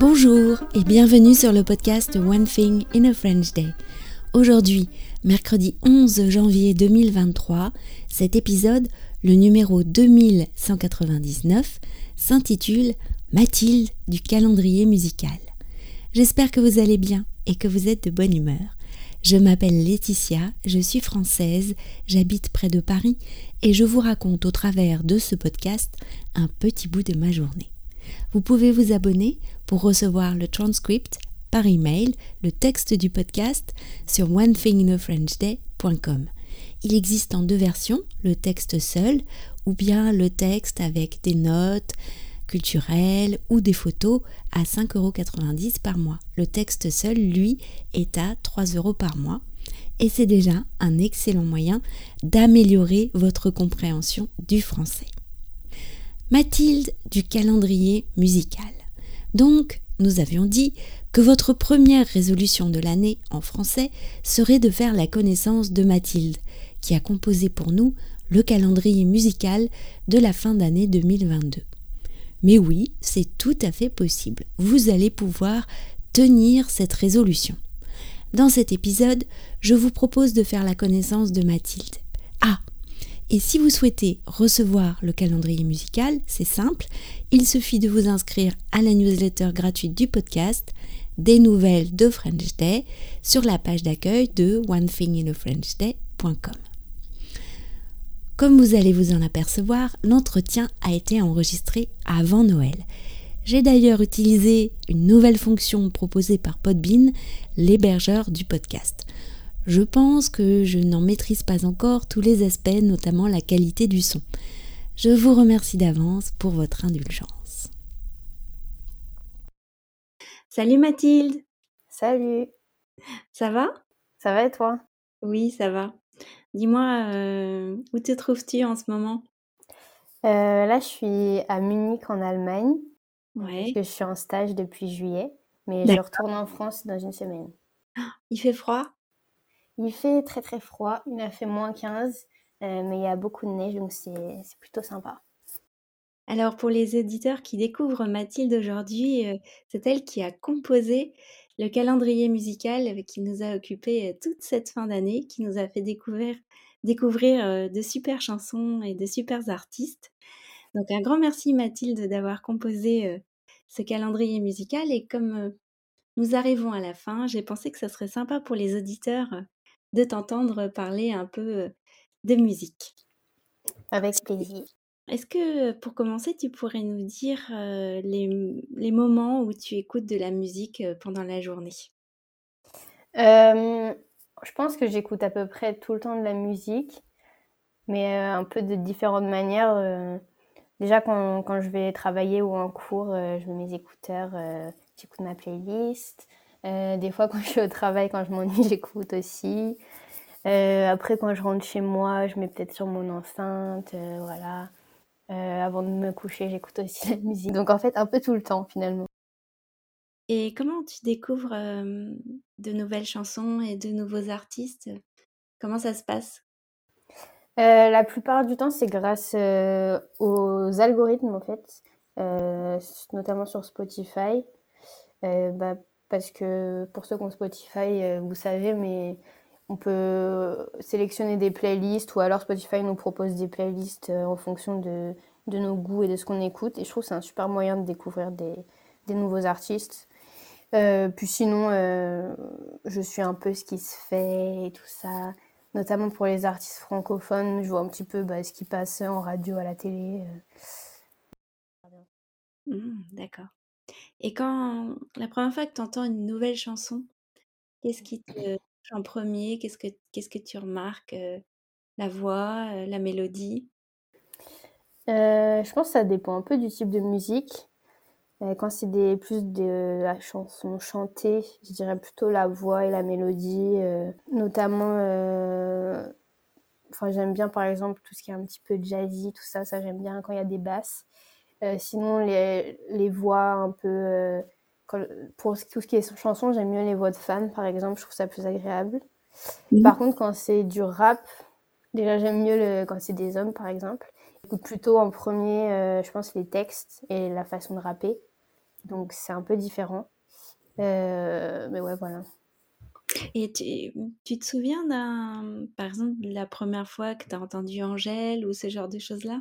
Bonjour et bienvenue sur le podcast One Thing in a French Day. Aujourd'hui, mercredi 11 janvier 2023, cet épisode, le numéro 2199, s'intitule Mathilde du calendrier musical. J'espère que vous allez bien et que vous êtes de bonne humeur. Je m'appelle Laetitia, je suis française, j'habite près de Paris et je vous raconte au travers de ce podcast un petit bout de ma journée. Vous pouvez vous abonner pour recevoir le transcript par email, le texte du podcast sur onethinginafrenchday.com. Il existe en deux versions, le texte seul ou bien le texte avec des notes culturelles ou des photos à 5,90€ par mois. Le texte seul, lui, est à 3 euros par mois et c'est déjà un excellent moyen d'améliorer votre compréhension du français. Mathilde du calendrier musical. Donc, nous avions dit que votre première résolution de l'année en français serait de faire la connaissance de Mathilde, qui a composé pour nous le calendrier musical de la fin d'année 2022. Mais oui, c'est tout à fait possible. Vous allez pouvoir tenir cette résolution. Dans cet épisode, je vous propose de faire la connaissance de Mathilde. Et si vous souhaitez recevoir le calendrier musical, c'est simple, il suffit de vous inscrire à la newsletter gratuite du podcast des nouvelles de French Day sur la page d'accueil de onethinginafrenchday.com. Comme vous allez vous en apercevoir, l'entretien a été enregistré avant Noël. J'ai d'ailleurs utilisé une nouvelle fonction proposée par Podbean, l'hébergeur du podcast je pense que je n'en maîtrise pas encore tous les aspects, notamment la qualité du son. Je vous remercie d'avance pour votre indulgence. Salut Mathilde. Salut. Ça va? Ça va et toi? Oui, ça va. Dis-moi, euh, où te trouves-tu en ce moment? Euh, Là, je suis à Munich en Allemagne. Ouais. Parce que je suis en stage depuis juillet. Mais je retourne en France dans une semaine. Il fait froid? Il fait très très froid, il a fait moins 15, euh, mais il y a beaucoup de neige, donc c'est plutôt sympa. Alors pour les éditeurs qui découvrent Mathilde aujourd'hui, euh, c'est elle qui a composé le calendrier musical qui nous a occupé euh, toute cette fin d'année, qui nous a fait découvrir, découvrir de super chansons et de super artistes. Donc un grand merci Mathilde d'avoir composé ce calendrier musical et comme nous arrivons à la fin, j'ai pensé que ça serait sympa pour les auditeurs de t'entendre parler un peu de musique. Avec plaisir. Est-ce que pour commencer, tu pourrais nous dire les, moments où tu écoutes de la musique pendant la journée? Je pense que j'écoute à peu près tout le temps de la musique, mais un peu de différentes manières. déjà, quand, quand, je vais travailler ou en cours, je mets mes écouteurs, j'écoute ma playlist. Euh, des fois, quand je suis au travail, quand je m'ennuie, j'écoute aussi. Euh, après, quand je rentre chez moi, je mets peut-être sur mon enceinte, euh, voilà. avant de me coucher, j'écoute aussi la musique. Donc en fait, un peu tout le temps finalement. Et comment tu découvres de nouvelles chansons et de nouveaux artistes? Comment ça se passe? La plupart du temps, c'est grâce aux algorithmes en fait, notamment sur Spotify. Bah, parce que pour ceux qui ont Spotify, euh, vous savez, mais on peut sélectionner des playlists ou alors Spotify nous propose des playlists euh, en fonction de, de nos goûts et de ce qu'on écoute. Et je trouve que c'est un super moyen de découvrir des, des nouveaux artistes. Euh, puis sinon, je suis un peu ce qui se fait et tout ça. Notamment pour les artistes francophones, je vois un petit peu bah, ce qui passe en radio, à la télé. Mmh, d'accord. Et quand la première fois que tu entends une nouvelle chanson, qu'est-ce qui te touche en premier? Qu'est-ce que qu'est-ce que tu remarques, la voix, la mélodie? je pense que ça dépend un peu du type de musique. quand c'est des plus de la chanson chantée, je dirais plutôt la voix et la mélodie, notamment, enfin j'aime bien par exemple tout ce qui est un petit peu jazzy, tout ça, ça j'aime bien quand il y a des basses. Euh, sinon, les, les, voix un peu. Euh, pour tout ce qui est chanson, j'aime mieux les voix de femmes, par exemple. Je trouve ça plus agréable. Mhm. Par contre, quand c'est du rap, déjà, j'aime mieux le, quand c'est des hommes, par exemple. J'écoute plutôt en premier, euh, je pense, les textes et la façon de rapper. Donc c'est un peu différent. mais ouais, voilà. Et tu, tu te souviens d'un, par exemple, la première fois que tu as entendu Angèle ou ce genre de choses-là?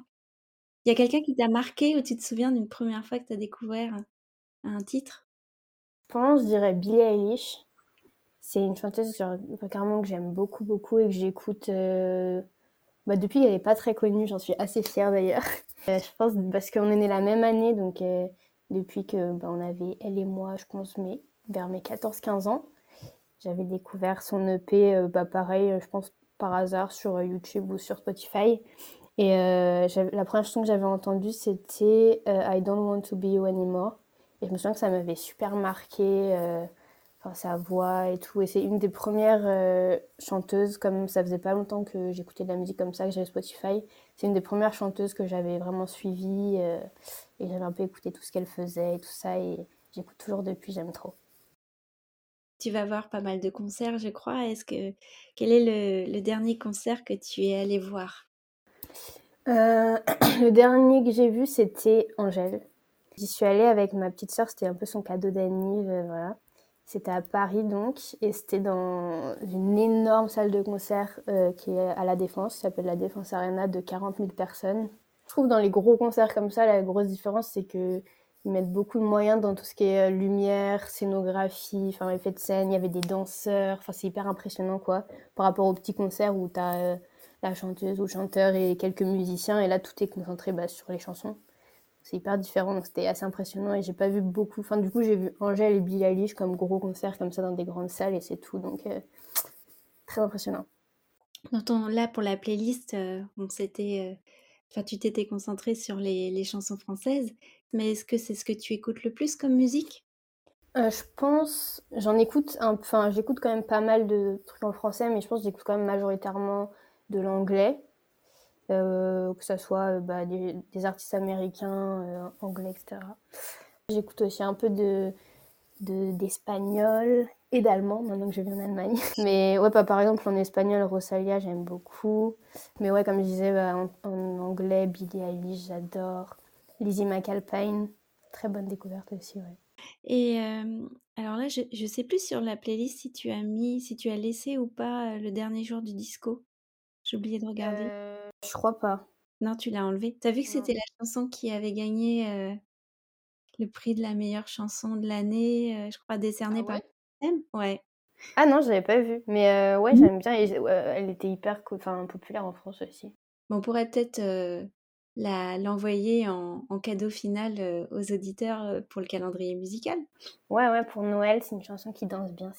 Il y a quelqu'un qui t'a marqué ou tu te souviens d'une première fois que tu as découvert un titre? Pense, je dirais Billie Eilish. C'est une chanteuse carrément que j'aime beaucoup, beaucoup et que j'écoute euh, bah, depuis qu'elle n'est pas très connue. J'en suis assez fière d'ailleurs. Euh, je pense parce qu'on est nés la même année, donc euh, depuis que bah, on avait elle et moi, je pense, mais vers mes 14-15 ans. J'avais découvert son EP, bah, pareil, je pense par hasard sur YouTube ou sur Spotify. Et la première chanson que j'avais entendue, c'était I Don't Want to Be You Anymore. Et je me souviens que ça m'avait super marqué, enfin, sa voix et tout. Et c'est une des premières chanteuses, comme ça faisait pas longtemps que j'écoutais de la musique comme ça, que j'avais Spotify. C'est une des premières chanteuses que j'avais vraiment suivie. et j'avais un peu écouté tout ce qu'elle faisait et tout ça. Et j'écoute toujours depuis, j'aime trop. Tu vas voir pas mal de concerts, je crois. Est-ce que quel est le, dernier concert que tu es allé voir? Euh, Le dernier que j'ai vu, c'était Angèle. J'y suis allée avec ma petite sœur, c'était un peu son cadeau d'anniv, euh, voilà. C'était à Paris donc, et c'était dans une énorme salle de concert euh, qui est à la Défense, qui s'appelle la Défense Arena, de 40 000 personnes. Je trouve dans les gros concerts comme ça, la grosse différence, c'est que ils mettent beaucoup de moyens dans tout ce qui est lumière, scénographie, enfin effet de scène. Il y avait des danseurs. Enfin, c'est hyper impressionnant quoi. Par rapport au petit concert où tu as euh, la chanteuse ou le chanteur et quelques musiciens. Et là, tout est concentré bah, sur les chansons. C'est hyper différent. Donc c'était assez impressionnant. Et j'ai pas vu beaucoup. Enfin, du coup, j'ai vu Angèle et Billie Eilish comme gros concerts comme ça dans des grandes salles et c'est tout. Donc euh, très impressionnant. là, pour la playlist, on s'était. Enfin, tu t'étais concentré sur les, les chansons françaises. Mais est-ce que c'est ce que tu écoutes le plus comme musique? Euh, Je pense, j'en écoute, enfin j'écoute quand même pas mal de trucs en français, mais je pense que j'écoute quand même majoritairement de l'anglais, euh, que ce soit euh, bah, des, artistes américains, anglais, etc. J'écoute aussi un peu de d'espagnol et d'allemand maintenant que je vis en Allemagne. Mais ouais, pas par exemple en espagnol, Rosalia, j'aime beaucoup. Mais ouais, comme je disais, bah, en, en, anglais, Billie Eilish, j'adore. Lizzie McAlpine, très bonne découverte aussi, ouais. Et alors là, je ne sais plus sur la playlist si tu as mis, si tu as laissé ou pas le dernier jour du disco. J'ai oublié de regarder. Euh, je crois pas. Non, tu l'as enlevé. Tu as vu que c'était la chanson qui avait gagné le prix de la meilleure chanson de l'année, je crois, décerné ah par Ouais? Ah non, je l'avais pas vu. Mais ouais, mmh. j'aime bien. elle était hyper populaire en France aussi. Bon, on pourrait peut-être l'envoyer en, cadeau final euh, aux auditeurs euh, pour le calendrier musical. Ouais, ouais, pour Noël, c'est une chanson qui danse bien.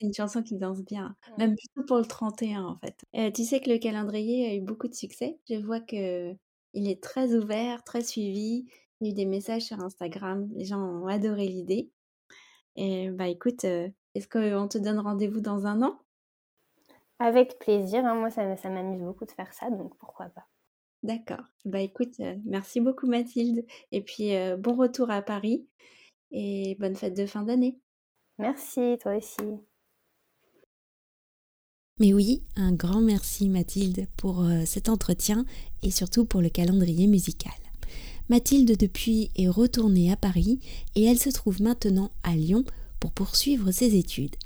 C'est une chanson qui danse bien, même plutôt pour le 31 en fait. Euh, tu sais que le calendrier a eu beaucoup de succès. Je vois que il est très ouvert, très suivi. Il y a eu des messages sur Instagram. Les gens ont adoré l'idée. Et bah écoute, est-ce qu'on te donne rendez-vous dans un an? Avec plaisir. Hein. Moi, ça, ça m'amuse beaucoup de faire ça, donc pourquoi pas. D'accord. Bah écoute, merci beaucoup Mathilde et puis, bon retour à Paris et bonne fête de fin d'année. Merci, toi aussi. Mais oui, un grand merci Mathilde pour cet entretien et surtout pour le calendrier musical. Mathilde depuis est retournée à Paris et elle se trouve maintenant à Lyon pour poursuivre ses études.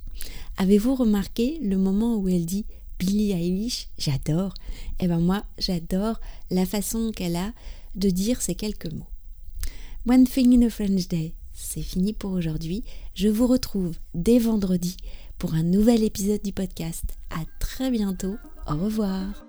Avez-vous remarqué le moment où elle dit Billie Eilish, j'adore. Eh ben moi, j'adore la façon qu'elle a de dire ces quelques mots. One Thing in a French Day, c'est fini pour aujourd'hui. Je vous retrouve dès vendredi pour un nouvel épisode du podcast. À très bientôt. Au revoir.